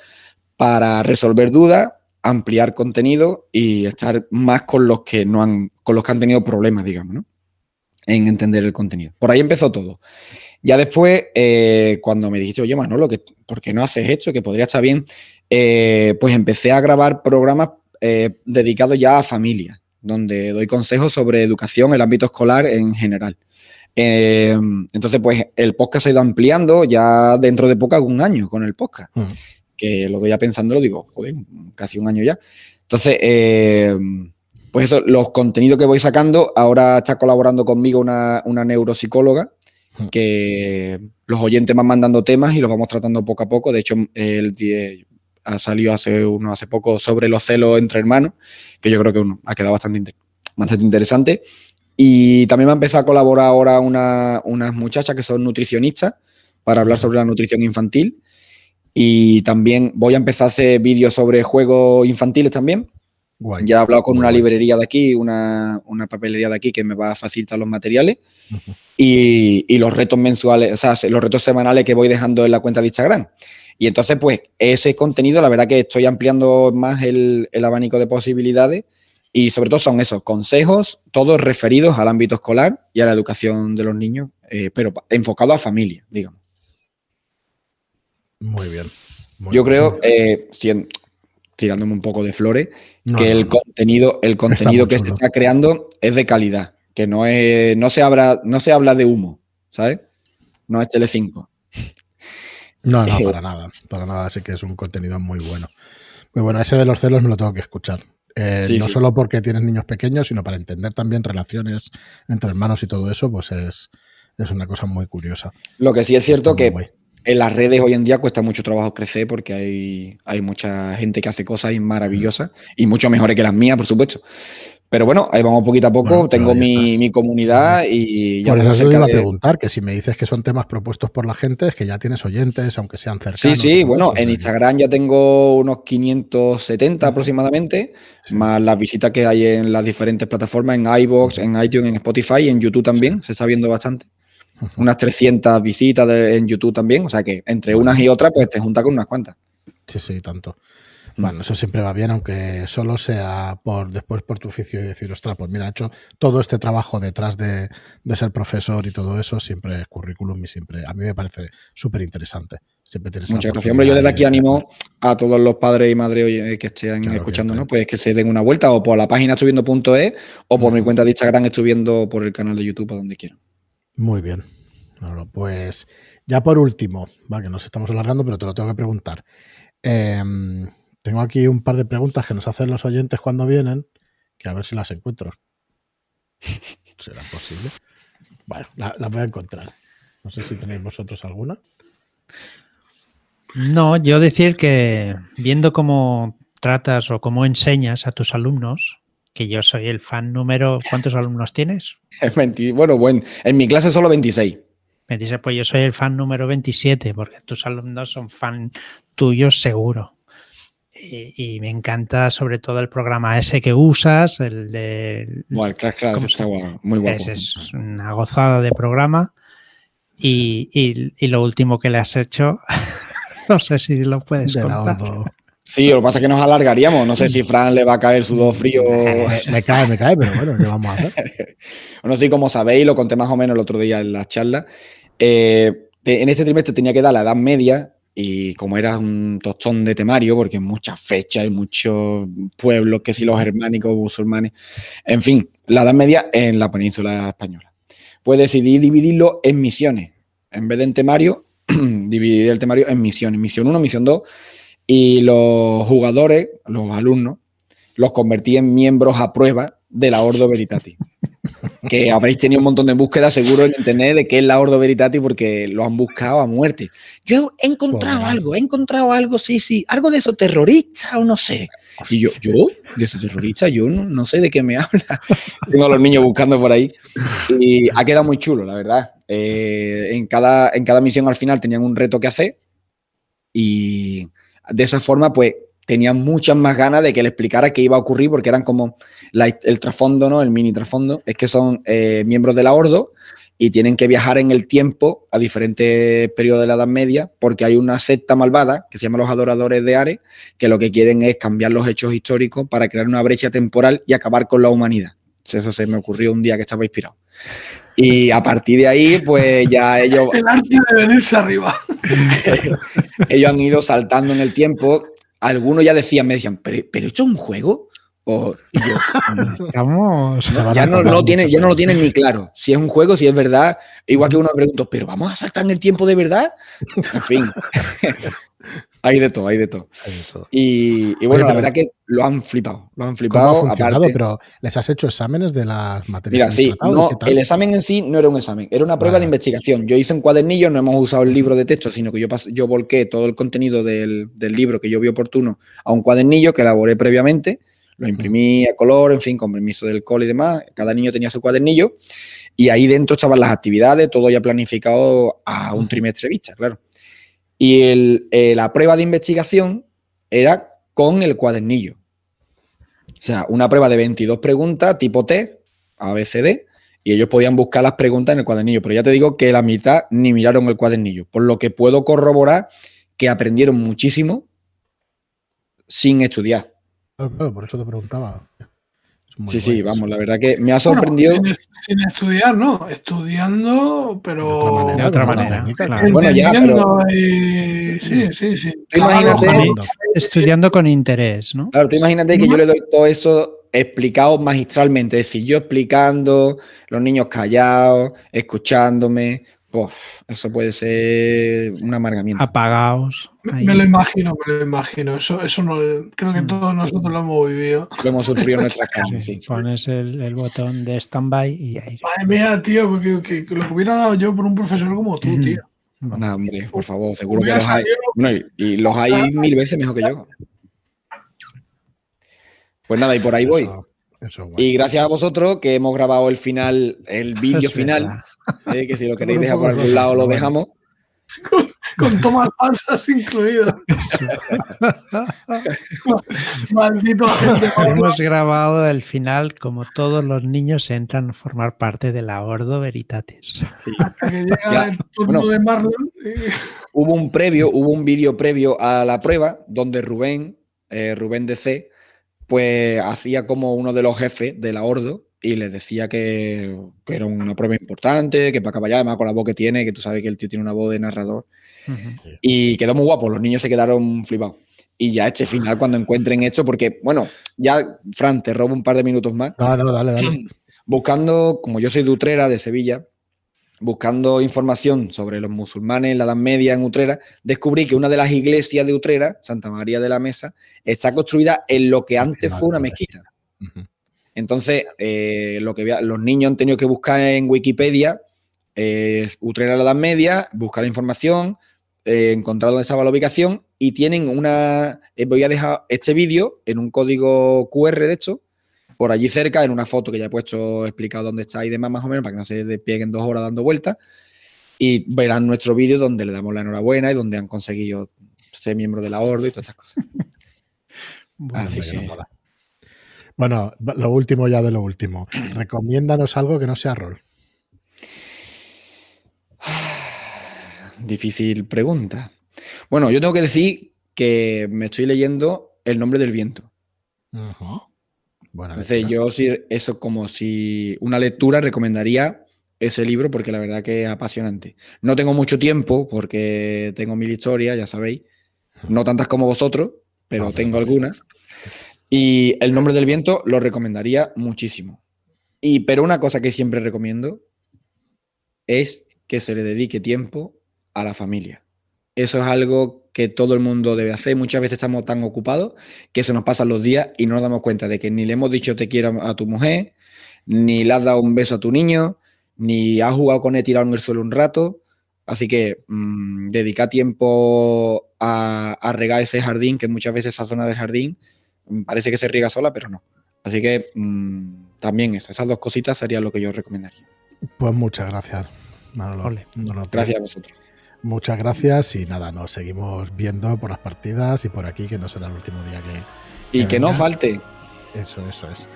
para resolver dudas, ampliar contenido y estar más con los que no han, con los que han tenido problemas, digamos, ¿no? En entender el contenido. Por ahí empezó todo. Ya después, eh, cuando me dijiste, oye, Manolo, que, ¿por qué no haces esto? Que podría estar bien. Eh, pues empecé a grabar programas eh, dedicados ya a familias, donde doy consejos sobre educación, el ámbito escolar en general. Eh, entonces, pues el podcast se ha ido ampliando, ya dentro de poco un año con el podcast, Mm. que lo doy ya pensando, lo digo, joder, casi un año ya. Entonces, eh, pues eso, los contenidos que voy sacando, ahora está colaborando conmigo una, una neuropsicóloga Mm. que los oyentes van mandando temas y los vamos tratando poco a poco. De hecho, el die- ha salido hace uno hace poco sobre los celos entre hermanos, que yo creo que uno, ha quedado bastante interesante. Y también va a empezar a colaborar ahora una- unas muchachas que son nutricionistas para hablar sobre la nutrición infantil. Y también voy a empezar a hacer vídeos sobre juegos infantiles también. Guay. Ya he hablado con una librería de aquí, una, una papelería de aquí que me va a facilitar los materiales y, y los retos mensuales, o sea, se- los retos semanales que voy dejando en la cuenta de Instagram. Y entonces, pues, ese contenido, la verdad que estoy ampliando más el, el abanico de posibilidades y sobre todo son esos consejos, todos referidos al ámbito escolar y a la educación de los niños, eh, pero enfocado a familia, digamos. Muy bien. muy Yo bien. creo, eh, tirándome un poco de flores, No, que no, el no. contenido, el contenido que se está creando es de calidad, que no es, no se habla, no se habla de humo, ¿sabes? No es Telecinco. No, no, Eh, para nada. Para nada. Así que es un contenido muy bueno. Muy bueno. Ese de los celos me lo tengo que escuchar. Eh, Sí, no sí. solo porque tienes niños pequeños, sino para entender también relaciones entre hermanos y todo eso, pues es, es una cosa muy curiosa. Lo que sí es cierto Está que en las redes hoy en día cuesta mucho trabajo crecer porque hay, hay mucha gente que hace cosas maravillosas y mucho mejores que las mías, por supuesto. Pero bueno, ahí vamos poquito a poco. Bueno, Tengo mi, mi comunidad y ya Por eso te iba a preguntar, que si me dices que son temas propuestos por la gente, es que ya tienes oyentes, aunque sean Sí, cercanos. sí, ¿no? bueno, sea en Instagram ya tengo unos 570 aproximadamente, Sí. más las visitas que hay en las diferentes plataformas, en iVoox, en iTunes, en Spotify y en YouTube también, se está viendo bastante. Unas 300 visitas de- en YouTube también, o sea que entre unas y otras, pues te junta con unas cuantas. Sí, sí, tanto. Bueno, eso siempre va bien, aunque solo sea por después por tu oficio y decir, ostras, pues mira, he hecho todo este trabajo detrás de, de ser profesor y todo eso, siempre es currículum y siempre, a mí me parece súper interesante. Siempre tienes Muchas gracias. Hombre, yo desde aquí animo a todos los padres y madres oye, que estén Claro, escuchando, ¿no? Pues que se den una vuelta o por la página estuviendo.es o por mi cuenta de Instagram estuviendo por el canal de YouTube, a donde quieran. Muy bien. Bueno, pues ya por último, va, que nos estamos alargando, pero te lo tengo que preguntar. Em, tengo aquí un par de preguntas que nos hacen los oyentes cuando vienen, que a ver si las encuentro. ¿Será posible? Bueno, la- las voy a encontrar. No sé si tenéis vosotros alguna. No, yo decir que viendo cómo tratas o cómo enseñas a tus alumnos, que yo soy el fan número. ¿Cuántos alumnos tienes? Bueno, bueno, en mi clase solo 26. 26, pues yo soy el fan número 27, porque tus alumnos son fan tuyos seguro. Y, y me encanta sobre todo el programa ese que usas, el de... Bueno, claro, claro, ¿Cómo está se- guapo, muy guapo. Es, es una gozada de programa. Y, y- y lo último que le has hecho, no sé si lo puedes De contar. Sí, lo que pasa es que nos alargaríamos. No sé si Fran le va a caer sudor frío. Me, me cae, me cae, pero bueno, ¿qué vamos a hacer? No sé, como sabéis, lo conté más o menos el otro día en la charla. eh, en este trimestre tenía que dar la edad media y como era un tostón de temario, porque muchas fechas y muchos pueblos, que si los germánicos, musulmanes, en fin, la edad media en la península española. Pues decidí dividirlo en misiones. En vez de en temario, dividir el temario en misiones. Misión 1, misión 2. Y los jugadores, los alumnos, los convertí en miembros a prueba de la Ordo Veritatis que habréis tenido un montón de búsquedas seguro en internet de qué es la Ordo Veritatis porque lo han buscado a muerte. Yo he encontrado Pobre. algo, he encontrado algo, sí, sí, algo de esos terroristas o no sé. Y yo, ¿yo? ¿De esos terroristas? Yo no, no sé de qué me habla. Tengo a los niños buscando por ahí. Y ha quedado muy chulo, la verdad. Eh, en, cada, en cada misión al final tenían un reto que hacer y de esa forma, pues tenían muchas más ganas de que le explicara qué iba a ocurrir, porque eran como la- el trasfondo, ¿no? El mini trasfondo, es que son eh, miembros de la Ordo y tienen que viajar en el tiempo a diferentes periodos de la Edad Media, porque hay una secta malvada que se llama los Adoradores de Ares, que lo que quieren es cambiar los hechos históricos para crear una brecha temporal y acabar con la humanidad. Eso se me ocurrió un día que estaba inspirado. Y a partir de ahí, pues ya ellos El arte de venirse arriba. ellos han ido saltando en el tiempo. Algunos ya decían, me decían, ¿pero, pero esto es un juego? O, y yo, a ya no, lo tienen, muchos ya no lo años. tienen ni claro. Si es un juego, si es verdad. Igual que uno me preguntó, ¿pero vamos a saltar en el tiempo de verdad? En fin. hay de todo, hay de todo. Hay de todo. Y, y bueno, Oye, la verdad que lo han flipado. Lo han ¿Cómo ha flipado. funcionado? aparte- Pero ¿les has hecho exámenes de las materias? Mira, sí, no, el examen en sí no era un examen, era una prueba Vale. de investigación. Yo hice un cuadernillo, no hemos usado el libro de texto, sino que yo, pas- yo volqué todo el contenido del, del libro que yo vi oportuno a un cuadernillo que elaboré previamente, lo imprimí a color, en fin, con permiso del cole y demás. Cada niño tenía su cuadernillo y ahí dentro estaban las actividades, todo ya planificado a un trimestre vista, claro. Y eh, la prueba de investigación era con el cuadernillo. O sea, una prueba de 22 preguntas tipo T, ABCD, y ellos podían buscar las preguntas en el cuadernillo. Pero ya te digo que la mitad ni miraron el cuadernillo, por lo que puedo corroborar que aprendieron muchísimo sin estudiar. Por eso te preguntaba. Muy sí, sí, vamos, la verdad que me ha sorprendido. Bueno, sin, sin estudiar, ¿no? Estudiando, pero. De otra manera, técnica, claro. Bueno, ya, entendiendo y- Sí, sí, sí. Tú imagínate- estudiando con interés, ¿no? Claro, tú imagínate que yo le doy todo eso explicado magistralmente, es decir, yo explicando, los niños callados, escuchándome. Uf, eso puede ser un amargamiento. Apagaos. Me, lo imagino, me lo imagino. Eso, eso no, creo que Mm. todos nosotros lo hemos vivido. Lo hemos sufrido en nuestras carnes, Sí, sí. Pones el, el botón de standby y ahí. Madre mía, tío, que, que- que lo que hubiera dado yo por un profesor como tú, Mm. tío. No, hombre, por favor, seguro que los hay. Bueno, y, y los hay mil veces mejor que yo. Pues nada, y por ahí voy. Eso, es. Y gracias a vosotros que hemos grabado el final, el vídeo final, eh, que si lo queréis dejar por algún lado lo dejamos. Con tomas falsas incluidas. Maldito. Hemos grabado el final como todos los niños entran a formar parte de la Ordo Veritatis. Sí. Hasta que llega Ya, el turno bueno. de Marlon. eh, Hubo un previo, hubo un vídeo previo a la prueba donde Rubén, eh, Rubén DC, pues hacía como uno de los jefes de la Ordo y les decía que, que era una prueba importante, que para acabar ya, además con la voz que tiene, que tú sabes que el tío tiene una voz de narrador. Y quedó muy guapo, los niños se quedaron flipados. Y ya este final, cuando encuentren esto, porque, bueno, ya, Fran, te robo un par de minutos más. No, no, dale, dale. Buscando, como yo soy de Utrera, de Sevilla, buscando información sobre los musulmanes en la Edad Media en Utrera, descubrí que una de las iglesias de Utrera, Santa María de la Mesa, está construida en lo que antes fue una mezquita. Entonces, eh, lo que los niños han tenido que buscar en Wikipedia, eh, Utrera la Edad Media, buscar la información, eh, encontrar dónde estaba la ubicación y tienen una... eh, voy a dejar este vídeo en un código QR, de hecho, por allí cerca, en una foto que ya he puesto explicado dónde está y demás, más o menos, para que no se desplieguen dos horas dando vueltas. Y verán nuestro vídeo donde le damos la enhorabuena y donde han conseguido ser miembros de la Ordo y todas estas cosas. Bueno, Así que. Bueno, lo último ya de lo último. Recomiéndanos algo que no sea rol. Difícil pregunta. Bueno, yo tengo que decir que me estoy leyendo El nombre del viento. Ujú. Buena Entonces, lectura. yo sí, eso como si una lectura recomendaría ese libro porque la verdad que es apasionante. No tengo mucho tiempo porque tengo mil historias, ya sabéis. No tantas como vosotros, pero No, tengo algunas. Y El nombre del viento lo recomendaría muchísimo. Y pero una cosa que siempre recomiendo es que se le dedique tiempo a la familia. Eso es algo que todo el mundo debe hacer. Muchas veces estamos tan ocupados que se nos pasan los días y no nos damos cuenta de que ni le hemos dicho te quiero a tu mujer, ni le has dado un beso a tu niño, ni has jugado con él tirado en el suelo un rato. Así que mm, dedica tiempo a, a regar ese jardín, que muchas veces esa zona del jardín mm, parece que se riega sola, pero no. Así que mm, también eso, esas dos cositas serían lo que yo recomendaría. Pues muchas gracias, Manolo. Gracias a vosotros. Muchas gracias y nada, nos seguimos viendo por las partidas y por aquí, que no será el último día que... Y Que que no falte. Eso, eso es.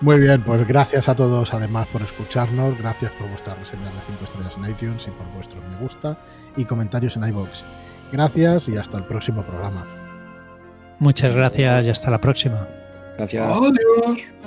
Muy bien, pues gracias a todos además por escucharnos, gracias por vuestras reseñas de 5 estrellas en iTunes y por vuestros me gusta y comentarios en iBox. Gracias y hasta el próximo programa. Muchas gracias y hasta la próxima. Gracias. Adiós.